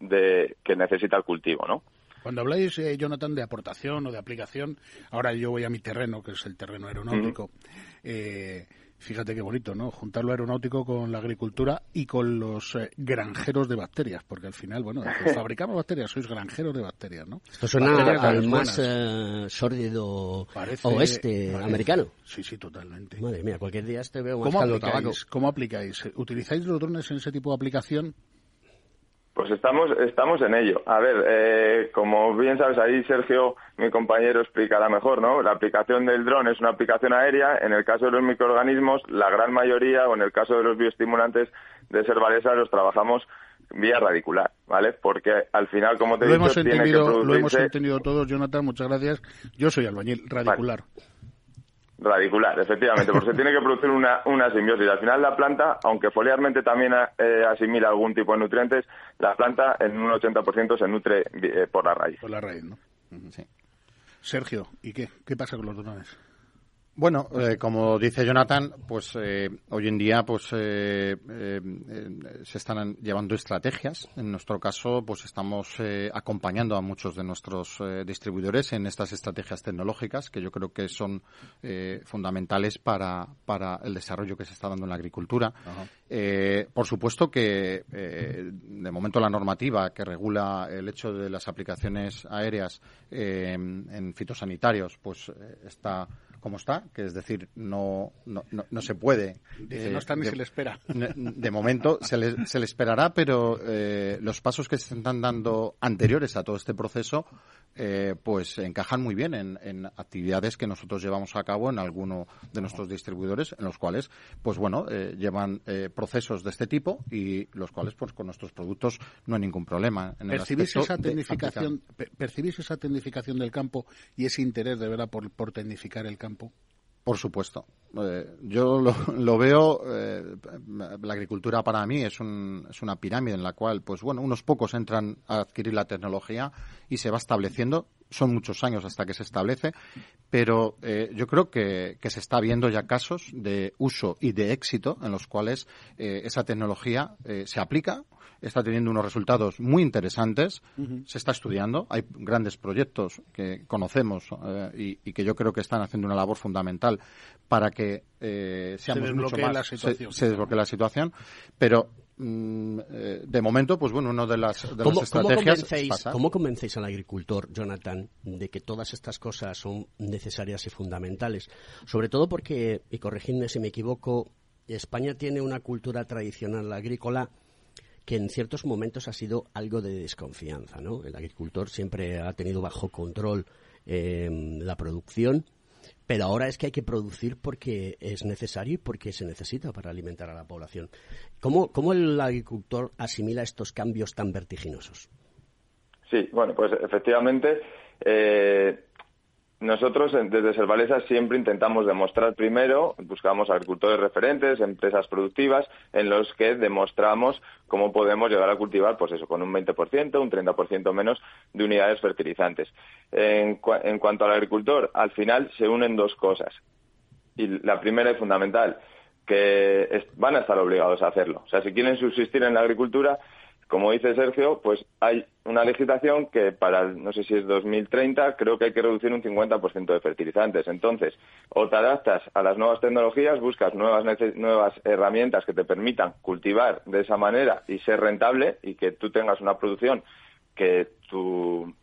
de, que necesita el cultivo, ¿no? Cuando habláis, eh, Jonathan, de aportación o de aplicación, ahora yo voy a mi terreno, que es el terreno aeronáutico. eh, Fíjate qué bonito, ¿no? Juntar lo aeronáutico con la agricultura y con los eh, granjeros de bacterias, porque al final, bueno, (laughs) fabricamos bacterias, sois granjeros de bacterias, ¿no? Esto suena al más eh, sórdido oeste americano. Sí, sí, totalmente. Madre mía, cualquier día te veo ¿Cómo aplicáis, ¿Cómo aplicáis? ¿Utilizáis los drones en ese tipo de aplicación? Pues estamos, estamos en ello. A ver, eh, como bien sabes, ahí Sergio, mi compañero, explicará mejor, ¿no? La aplicación del dron es una aplicación aérea. En el caso de los microorganismos, la gran mayoría, o en el caso de los bioestimulantes de Servalesa, los trabajamos vía radicular, ¿vale? Porque al final, como te he dicho, tiene que producirse... Lo hemos entendido todos, Jonathan, muchas gracias. Yo soy albañil, radicular. Radicular, efectivamente, porque se tiene que producir una, una simbiosis. Al final la planta, aunque foliarmente también eh, asimila algún tipo de nutrientes, la planta en un 80% se nutre eh, por la raíz. Por la raíz, ¿no? Sí. Sergio, ¿y qué? ¿Qué pasa con los drones? Bueno, eh, como dice Jonathan, pues eh, hoy en día pues eh, se están llevando estrategias. En nuestro caso, pues estamos acompañando a muchos de nuestros distribuidores en estas estrategias tecnológicas que yo creo que son fundamentales para, para el desarrollo que se está dando en la agricultura. por supuesto que de momento la normativa que regula el hecho de las aplicaciones aéreas en fitosanitarios, pues está como está, que es decir, no, no, no, se puede. Eh, no está ni se le espera. (laughs) De, momento se le, se le esperará, pero eh, los pasos que se están dando anteriores a todo este proceso eh, pues encajan muy bien en, actividades que nosotros llevamos a cabo en alguno de nuestros distribuidores, en los cuales, pues bueno, llevan procesos de este tipo y los cuales, pues con nuestros productos no hay ningún problema. En ¿Percibís, esa tecnificación, ¿Percibís esa tecnificación del campo y ese interés de verdad por, por tecnificar el campo? Por supuesto. yo lo, veo, la agricultura para mí es, un, es una pirámide en la cual, pues bueno, unos pocos entran a adquirir la tecnología y se va estableciendo. Son muchos años hasta que se establece, pero eh, yo creo que, se está viendo ya casos de uso y de éxito en los cuales eh, esa tecnología eh, se aplica, está teniendo unos resultados muy interesantes, se está estudiando, hay grandes proyectos que conocemos y, que yo creo que están haciendo una labor fundamental para que seamos mucho más se desbloquee la situación, pero de momento, pues bueno, una de las, estrategias. ¿cómo convencéis, ¿Cómo convencéis al agricultor, Jonathan, de que todas estas cosas son necesarias y fundamentales? Sobre todo porque, y corregidme si me equivoco, España tiene una cultura tradicional agrícola que en ciertos momentos ha sido algo de desconfianza, ¿no? El agricultor siempre ha tenido bajo control eh, la producción pero ahora es que hay que producir porque es necesario y porque se necesita para alimentar a la población. ¿Cómo, cómo el agricultor asimila estos cambios tan vertiginosos? Sí, bueno, pues efectivamente, eh, nosotros desde Servalesa siempre intentamos demostrar primero, buscamos agricultores referentes, empresas productivas, en los que demostramos cómo podemos llegar a cultivar, pues eso, con un 20%, un 30% menos de unidades fertilizantes. En, en cuanto al agricultor, al final se unen dos cosas. Y la primera es fundamental, que van a estar obligados a hacerlo. O sea, si quieren subsistir en la agricultura, como dice Sergio, pues hay una legislación que para, no sé si es 2030, creo que hay que reducir un 50% de fertilizantes. Entonces, o te adaptas a las nuevas tecnologías, buscas nuevas, nuevas herramientas que te permitan cultivar de esa manera y ser rentable y que tú tengas una producción que, tu,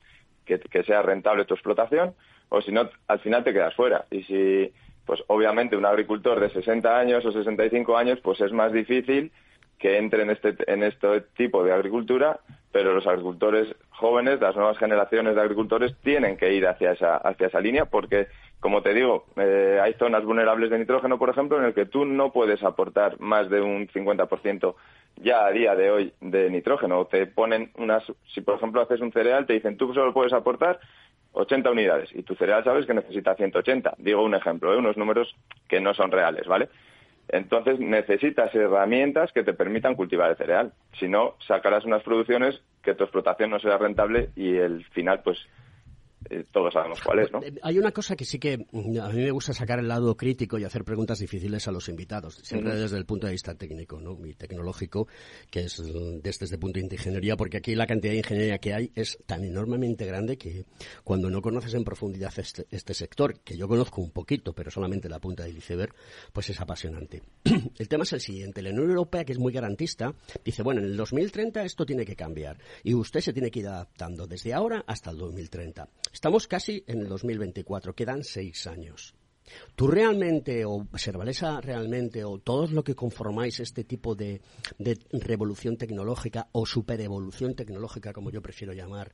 que, sea rentable tu explotación, o si no, al final te quedas fuera. Y si, pues obviamente un agricultor de 60 años o 65 años, pues es más difícil que entre en este, en este tipo de agricultura, pero los agricultores jóvenes, las nuevas generaciones de agricultores, tienen que ir hacia esa, hacia esa línea porque, como te digo, eh, hay zonas vulnerables de nitrógeno, por ejemplo, en el que tú no puedes aportar más de un 50% ya a día de hoy de nitrógeno. Te ponen unas, si por ejemplo haces un cereal, te dicen tú solo puedes aportar 80 unidades y tu cereal sabes que necesita 180. Digo un ejemplo, ¿eh? unos números que no son reales, ¿vale? Entonces necesitas herramientas que te permitan cultivar el cereal. Si no, sacarás unas producciones que tu explotación no será rentable y el final, pues, eh, todos sabemos cuál es, ¿no? Eh, hay una cosa que sí que mm, a mí me gusta sacar el lado crítico y hacer preguntas difíciles a los invitados, siempre desde el punto de vista técnico ¿no? y tecnológico, que es desde este punto de ingeniería, porque aquí la cantidad de ingeniería que hay es tan enormemente grande que cuando no conoces en profundidad este, este sector, que yo conozco un poquito, pero solamente la punta del iceberg, pues es apasionante. (clears throat) el tema es el siguiente, la Unión Europea, que es muy garantista, dice, bueno, en el 2030 esto tiene que cambiar y usted se tiene que ir adaptando desde ahora hasta el 2030 Estamos casi en el 2024, quedan seis años. ¿Tú realmente, o Servalesa realmente, o todos los que conformáis este tipo de, revolución tecnológica o superevolución tecnológica, como yo prefiero llamar,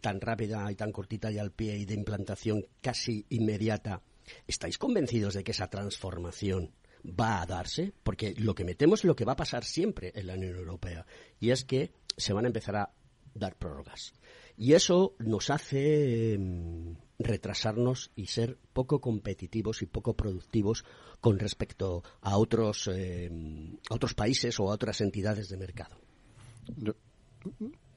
tan rápida y tan cortita y al pie y de implantación casi inmediata, estáis convencidos de que esa transformación va a darse? Porque lo que metemos es lo que va a pasar siempre en la Unión Europea, y es que se van a empezar a dar prórrogas. Y eso nos hace em, retrasarnos y ser poco competitivos y poco productivos con respecto a otros, a otros países o a otras entidades de mercado.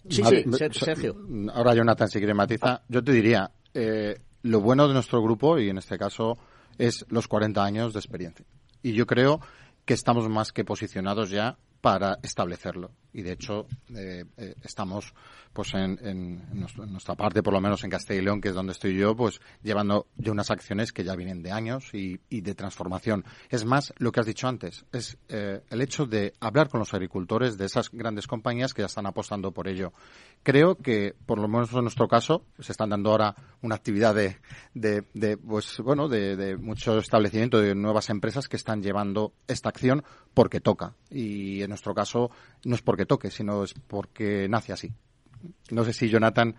sí, sí, Sergio. Ahora Jonathan, si quiere matiza. Yo te diría, eh, lo bueno de nuestro grupo, y en este caso, es los 40 años de experiencia. Y yo creo que estamos más que posicionados ya para establecerlo. Y de hecho, eh, eh, estamos pues en, nuestra parte, por lo menos en Castilla y León, que es donde estoy yo, pues llevando ya unas acciones que ya vienen de años y, de transformación. Es más, lo que has dicho antes, es eh, el hecho de hablar con los agricultores de esas grandes compañías que ya están apostando por ello. Creo que, por lo menos en nuestro caso, se están dando ahora una actividad de, de, pues bueno, de, de mucho establecimiento de nuevas empresas que están llevando esta acción porque toca. Y en nuestro caso, no es porque toque, sino es porque nace así. No sé si Jonathan,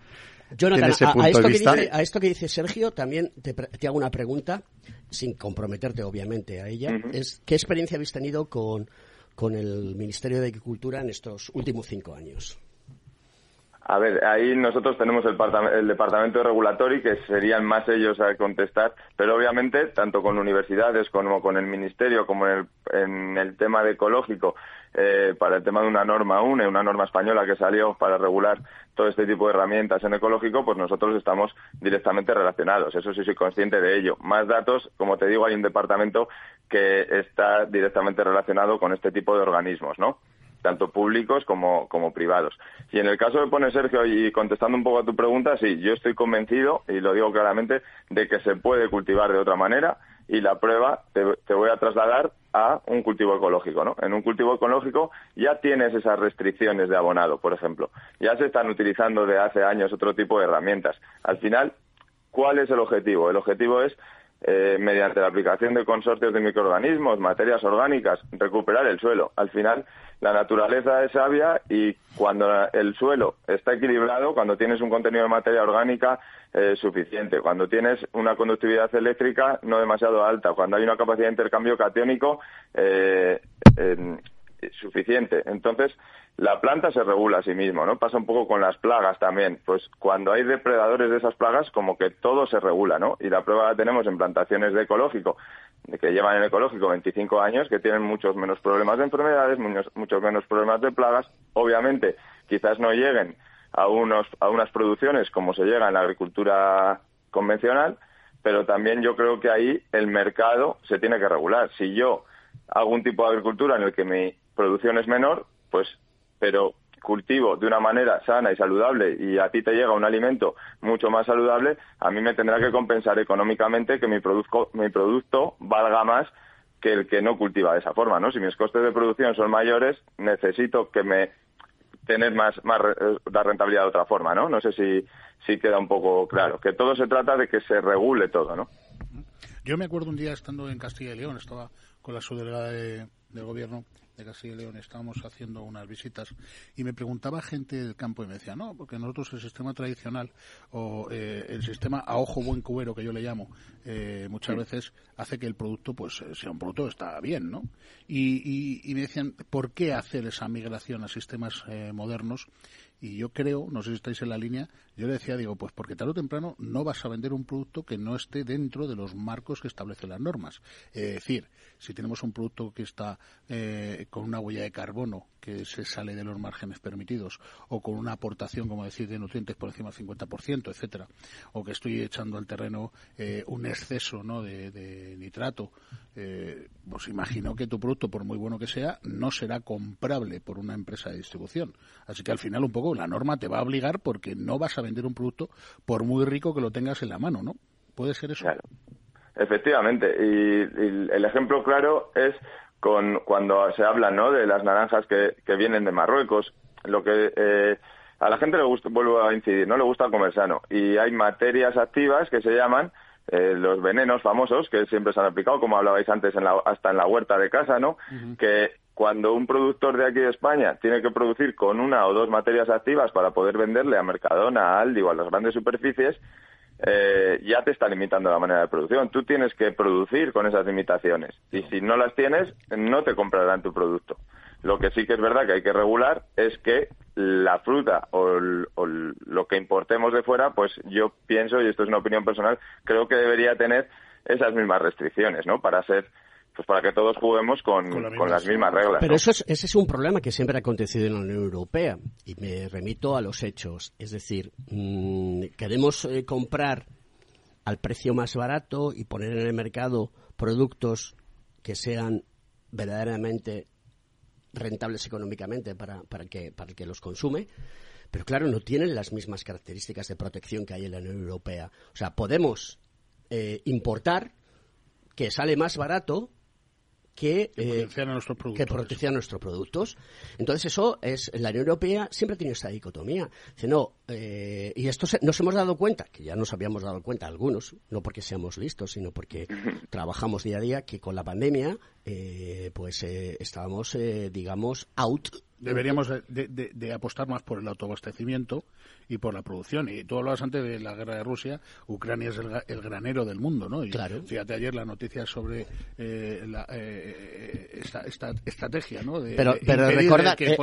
Jonathan ese punto a, esto de vista. Que dice, a esto que dice Sergio, también te, hago una pregunta, sin comprometerte obviamente a ella. es ¿Qué experiencia habéis tenido con, con el Ministerio de Agricultura en estos últimos cinco años? A ver, ahí nosotros tenemos el, el departamento de regulatory, que serían más ellos a contestar, pero obviamente, tanto con universidades como con el ministerio, como en el, en el tema de ecológico, eh, para el tema de una norma UNE, una norma española que salió para regular todo este tipo de herramientas en ecológico, pues nosotros estamos directamente relacionados. Eso sí soy consciente de ello. Más datos, como te digo, hay un departamento que está directamente relacionado con este tipo de organismos, ¿no? tanto públicos como, como privados. Y en el caso que pone Sergio, y contestando un poco a tu pregunta, sí, yo estoy convencido, y lo digo claramente, de que se puede cultivar de otra manera y la prueba te, voy a trasladar a un cultivo ecológico, ¿no? En un cultivo ecológico ya tienes esas restricciones de abonado, por ejemplo. Ya se están utilizando de hace años otro tipo de herramientas. Al final, ¿cuál es el objetivo? El objetivo es eh, mediante la aplicación de consorcios de microorganismos, materias orgánicas, recuperar el suelo. Al final, la naturaleza es sabia y cuando el suelo está equilibrado, cuando tienes un contenido de materia orgánica eh, suficiente, cuando tienes una conductividad eléctrica no demasiado alta, cuando hay una capacidad de intercambio catiónico eh, suficiente. Entonces, la planta se regula a sí mismo, ¿no? Pasa un poco con las plagas también. Pues cuando hay depredadores de esas plagas, como que todo se regula, ¿no? Y la prueba la tenemos en plantaciones de ecológico, que llevan en ecológico 25 años, que tienen muchos menos problemas de enfermedades, muchos, muchos menos problemas de plagas. Obviamente, quizás no lleguen a, unos, a unas producciones como se llega en la agricultura convencional, pero también yo creo que ahí el mercado se tiene que regular. Si yo hago un tipo de agricultura en el que mi producción es menor, pues, pero cultivo de una manera sana y saludable y a ti te llega un alimento mucho más saludable, a mí me tendrá que compensar económicamente que mi, produzco, mi producto valga más que el que no cultiva de esa forma, ¿no? Si mis costes de producción son mayores, necesito que me tener más, más la rentabilidad de otra forma, ¿no? No sé si, si queda un poco claro. Que todo se trata de que se regule todo, ¿no? Yo me acuerdo un día estando en Castilla y León, estaba con la subdelegada de, del gobierno de Castilla y León estábamos haciendo unas visitas y me preguntaba gente del campo y me decía, no, porque nosotros el sistema tradicional o eh, el sistema a ojo buen cubero que yo le llamo, eh, muchas veces hace que el producto pues eh, sea un producto está bien, ¿no? Y, y, me decían, ¿por qué hacer esa migración a sistemas modernos? Y yo creo, no sé si estáis en la línea, yo le decía, digo, pues porque tarde o temprano no vas a vender un producto que no esté dentro de los marcos que establecen las normas. Es decir, si tenemos un producto que está eh, con una huella de carbono que se sale de los márgenes permitidos o con una aportación, como decir, de nutrientes por encima del 50%, etcétera, o que estoy echando al terreno eh, un exceso ¿no? de, nitrato, eh, pues imagino que tu producto, por muy bueno que sea, no será comprable por una empresa de distribución. Así que al final un poco la norma te va a obligar porque no vas a vender un producto por muy rico que lo tengas en la mano, ¿no? ¿Puede ser eso? Efectivamente. Y, el ejemplo claro es con cuando se habla ¿no? de las naranjas que, que vienen de Marruecos. Lo que eh, a la gente le gusta, vuelvo a incidir, no le gusta comer sano. Y hay materias activas que se llaman eh, los venenos famosos que siempre se han aplicado, como hablabais antes, en la, hasta en la huerta de casa, ¿no? Que cuando un productor de aquí de España tiene que producir con una o dos materias activas para poder venderle a Mercadona, a Aldi o a las grandes superficies, eh, ya te está limitando la manera de producción. Tú tienes que producir con esas limitaciones y si no las tienes, no te comprarán tu producto. Lo que sí que es verdad que hay que regular es que la fruta o, lo que importemos de fuera, pues yo pienso, y esto es una opinión personal, creo que debería tener esas mismas restricciones, ¿no? Para ser pues para que todos juguemos con, las mismas reglas. Pero eso es, ese es un problema que siempre ha acontecido en la Unión Europea y me remito a los hechos. Es decir, mm, queremos eh, comprar al precio más barato y poner en el mercado productos que sean verdaderamente rentables económicamente para, para, que, para el que los consume. Pero claro, no tienen las mismas características de protección que hay en la Unión Europea. O sea, podemos eh, importar que sale más barato que, eh, que nuestros productos. Entonces eso es, la Unión Europea siempre ha tenido esta dicotomía. Dice, no, eh, y esto nos hemos dado cuenta, que ya nos habíamos dado cuenta algunos, no porque seamos listos, sino porque trabajamos día a día, que con la pandemia eh, pues estábamos, digamos, out Deberíamos de, de, apostar más por el autoabastecimiento y por la producción. Y tú hablabas antes de la guerra de Rusia, Ucrania es el, granero del mundo, ¿no? Y claro. Fíjate ayer la noticia sobre eh, la, eh, esta, estrategia, ¿no? pero pero, recuerda, que eh,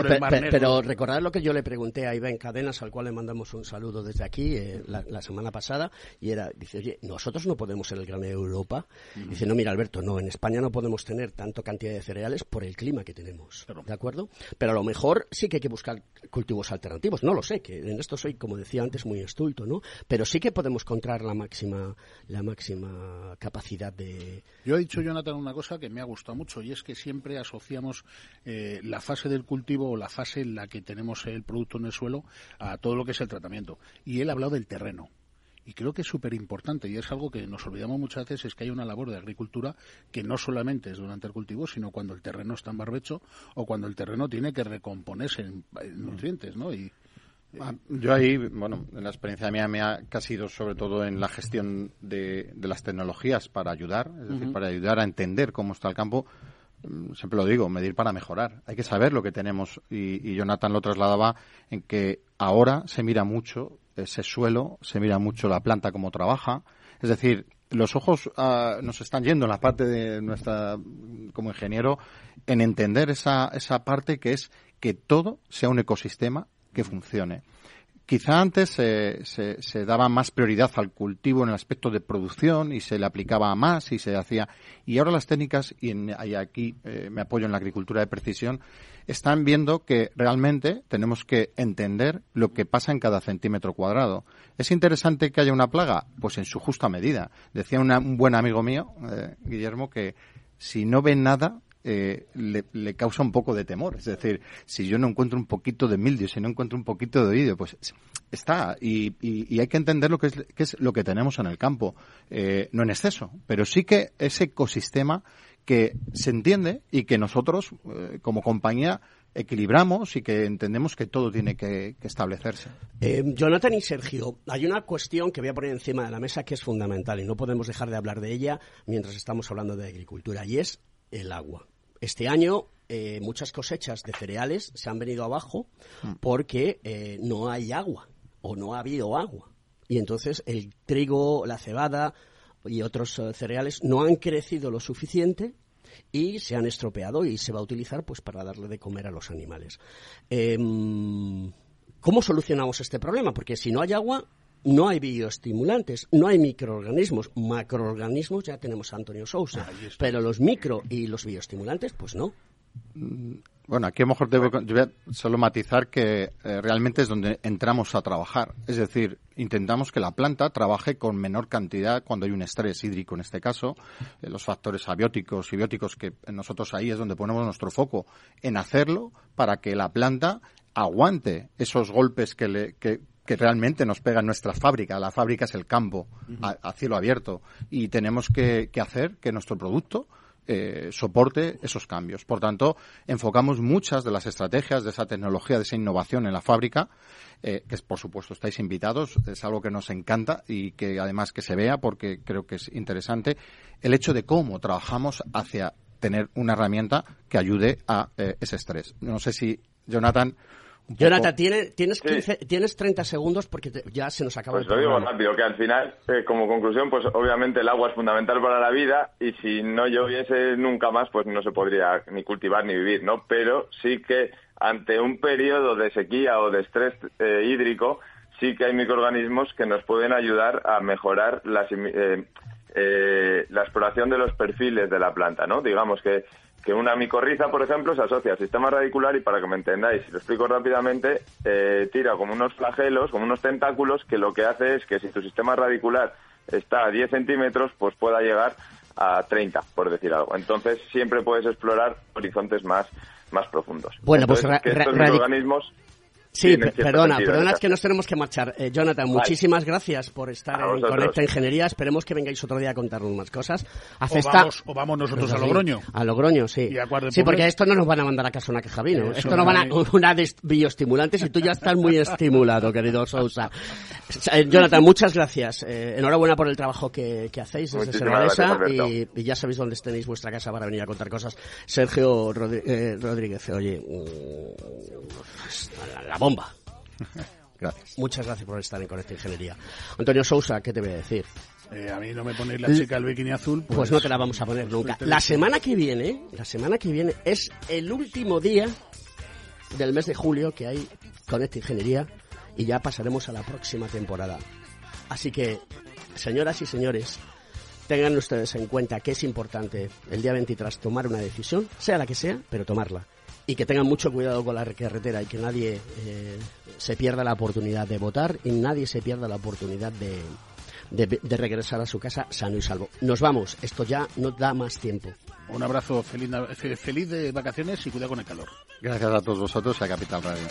pero recordad lo que yo le pregunté a Iván Cadenas, al cual le mandamos un saludo desde aquí la, semana pasada, y era, dice, oye, nosotros no podemos ser el granero de Europa. Dice, no, mira, Alberto, no, en España no podemos tener tanto cantidad de cereales por el clima que tenemos, ¿de acuerdo? Pero a lo mejor sí que hay que buscar cultivos alternativos. No lo sé, que en esto soy, como decía antes, muy estulto, ¿no? Pero sí que podemos encontrar la máxima, la máxima capacidad de... Yo he dicho, Jonathan, una cosa que me ha gustado mucho y es que siempre asociamos eh, la fase del cultivo o la fase en la que tenemos el producto en el suelo a todo lo que es el tratamiento. Y él ha hablado del terreno. Y creo que es súper importante y es algo que nos olvidamos muchas veces, es que hay una labor de agricultura que no solamente es durante el cultivo, sino cuando el terreno está en barbecho o cuando el terreno tiene que recomponerse en, nutrientes, ¿no? Y, ah, yo ahí, bueno, en la experiencia mía me ha casi ido sobre todo en la gestión de, las tecnologías para ayudar, es decir, para ayudar a entender cómo está el campo. Mm, siempre lo digo, medir para mejorar. Hay que saber lo que tenemos y, y Jonathan lo trasladaba en que ahora se mira mucho ese suelo, se mira mucho la planta cómo trabaja. Es decir, los ojos ah, nos están yendo en la parte de nuestra, como ingeniero, en entender esa, esa parte que es que todo sea un ecosistema que funcione. Quizá antes se, se, daba más prioridad al cultivo en el aspecto de producción y se le aplicaba más y se hacía. Y ahora las técnicas, y, aquí eh, me apoyo en la agricultura de precisión, están viendo que realmente tenemos que entender lo que pasa en cada centímetro cuadrado. ¿Es interesante que haya una plaga? Pues en su justa medida. Decía un buen amigo mío, eh, Guillermo, que si no ven nada, eh, le, causa un poco de temor. Es decir, si yo no encuentro un poquito de mildio, si no encuentro un poquito de oído, pues está. Y, hay que entender lo que es, es, lo que tenemos en el campo. Eh, no en exceso, pero sí que ese ecosistema que se entiende y que nosotros, eh, como compañía, equilibramos y que entendemos que todo tiene que, que establecerse. Jonathan y Sergio, hay una cuestión que voy a poner encima de la mesa que es fundamental y no podemos dejar de hablar de ella mientras estamos hablando de agricultura y es el agua. Este año eh, muchas cosechas de cereales se han venido abajo mm. porque eh, no hay agua o no ha habido agua. Y entonces el trigo, la cebada y otros eh, cereales no han crecido lo suficiente y se han estropeado y se va a utilizar pues para darle de comer a los animales. Em, ¿Cómo solucionamos este problema? Porque si no hay agua, no hay bioestimulantes, no hay microorganismos. Macroorganismos ya tenemos a Antonio Sousa, pero los micro y los bioestimulantes, pues no. Mm, bueno, aquí a lo mejor debo, solo matizar que eh, realmente es donde entramos a trabajar. Es decir, intentamos que la planta trabaje con menor cantidad cuando hay un estrés hídrico, en este caso, eh, los factores abióticos y bióticos, que nosotros ahí es donde ponemos nuestro foco, en hacerlo para que la planta aguante esos golpes que, le, que, que realmente nos pega en nuestra fábrica. La fábrica es el campo a, cielo abierto y tenemos que, hacer que nuestro producto eh, soporte esos cambios. Por tanto, enfocamos muchas de las estrategias de esa tecnología, de esa innovación en la fábrica, eh, que por supuesto estáis invitados, es algo que nos encanta y que además que se vea porque creo que es interesante, el hecho de cómo trabajamos hacia tener una herramienta que ayude a eh, ese estrés. No sé si, Jonathan, Jonathan, tienes, tienes 30 segundos porque ya se nos acaba pues lo digo rápido, que al final, eh, como conclusión, pues obviamente el agua es fundamental para la vida y si no lloviese nunca más, pues no se podría ni cultivar ni vivir, ¿no? Pero sí que ante un periodo de sequía o de estrés eh, hídrico, sí que hay microorganismos que nos pueden ayudar a mejorar eh, la exploración de los perfiles de la planta, ¿no? Digamos que que una micorriza, por ejemplo, se asocia al sistema radicular y para que me entendáis, si lo explico rápidamente, eh, tira como unos flagelos, como unos tentáculos, que lo que hace es que si tu sistema radicular está a 10 centímetros, pues pueda llegar a 30, por decir algo. Entonces siempre puedes explorar horizontes más, más profundos. Bueno, pues estos microorganismos Sí, perdona, perdona, es que nos tenemos que marchar. Eh, Jonathan, muchísimas gracias por estar en Conecta Ingeniería. Esperemos que vengáis otro día a contarnos más cosas. o, vamos, nosotros a Logroño. A Logroño, sí. Sí, porque esto no nos van a mandar a casa una queja vino. Esto nos van a (laughs) una de bioestimulantes y tú ya estás muy estimulado, querido Sousa. Eh, Jonathan, muchas gracias. Eh, enhorabuena por el trabajo que, hacéis desde Servalesa y, y, ya sabéis dónde tenéis vuestra casa para venir a contar cosas. Sergio Rodríguez, oye, mm, la bomba. Gracias. Muchas gracias por estar en Conecta Ingeniería. Antonio Sousa, ¿qué te voy a decir? Eh, a mí no me ponéis la chica del bikini azul. Pues... pues no te la vamos a poner nunca. La semana que viene, la semana que viene es el último día del mes de julio que hay Conecta Ingeniería y ya pasaremos a la próxima temporada. Así que, señoras y señores, tengan ustedes en cuenta que es importante el día 23 tomar una decisión, sea la que sea, pero tomarla y que tengan mucho cuidado con la carretera y que nadie eh, se pierda la oportunidad de votar y nadie se pierda la oportunidad de, de, regresar a su casa sano y salvo. Nos vamos, esto ya no da más tiempo. Un abrazo, feliz, feliz de vacaciones y cuidado con el calor. Gracias a todos vosotros y a Capital Radio.